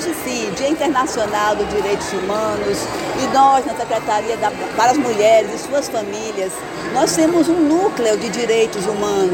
hoje sim, Dia Internacional dos Direitos Humanos, e nós na Secretaria da, para as Mulheres e suas famílias, nós temos um núcleo de direitos humanos.